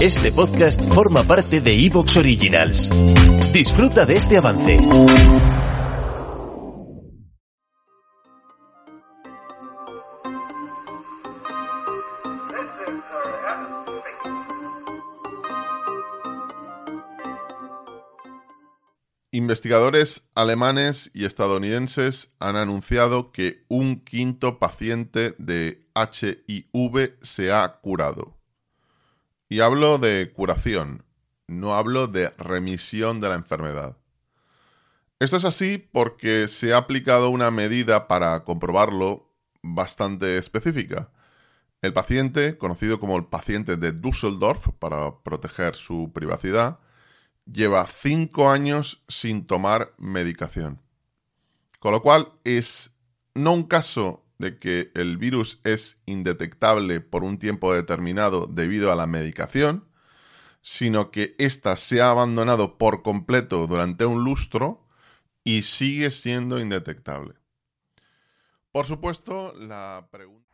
Este podcast forma parte de Evox Originals. Disfruta de este avance. Investigadores alemanes y estadounidenses han anunciado que un quinto paciente de HIV se ha curado. Y hablo de curación, no hablo de remisión de la enfermedad. Esto es así porque se ha aplicado una medida para comprobarlo bastante específica. El paciente, conocido como el paciente de Düsseldorf para proteger su privacidad, lleva cinco años sin tomar medicación. Con lo cual es no un caso de que el virus es indetectable por un tiempo determinado debido a la medicación, sino que ésta se ha abandonado por completo durante un lustro y sigue siendo indetectable. Por supuesto, la pregunta...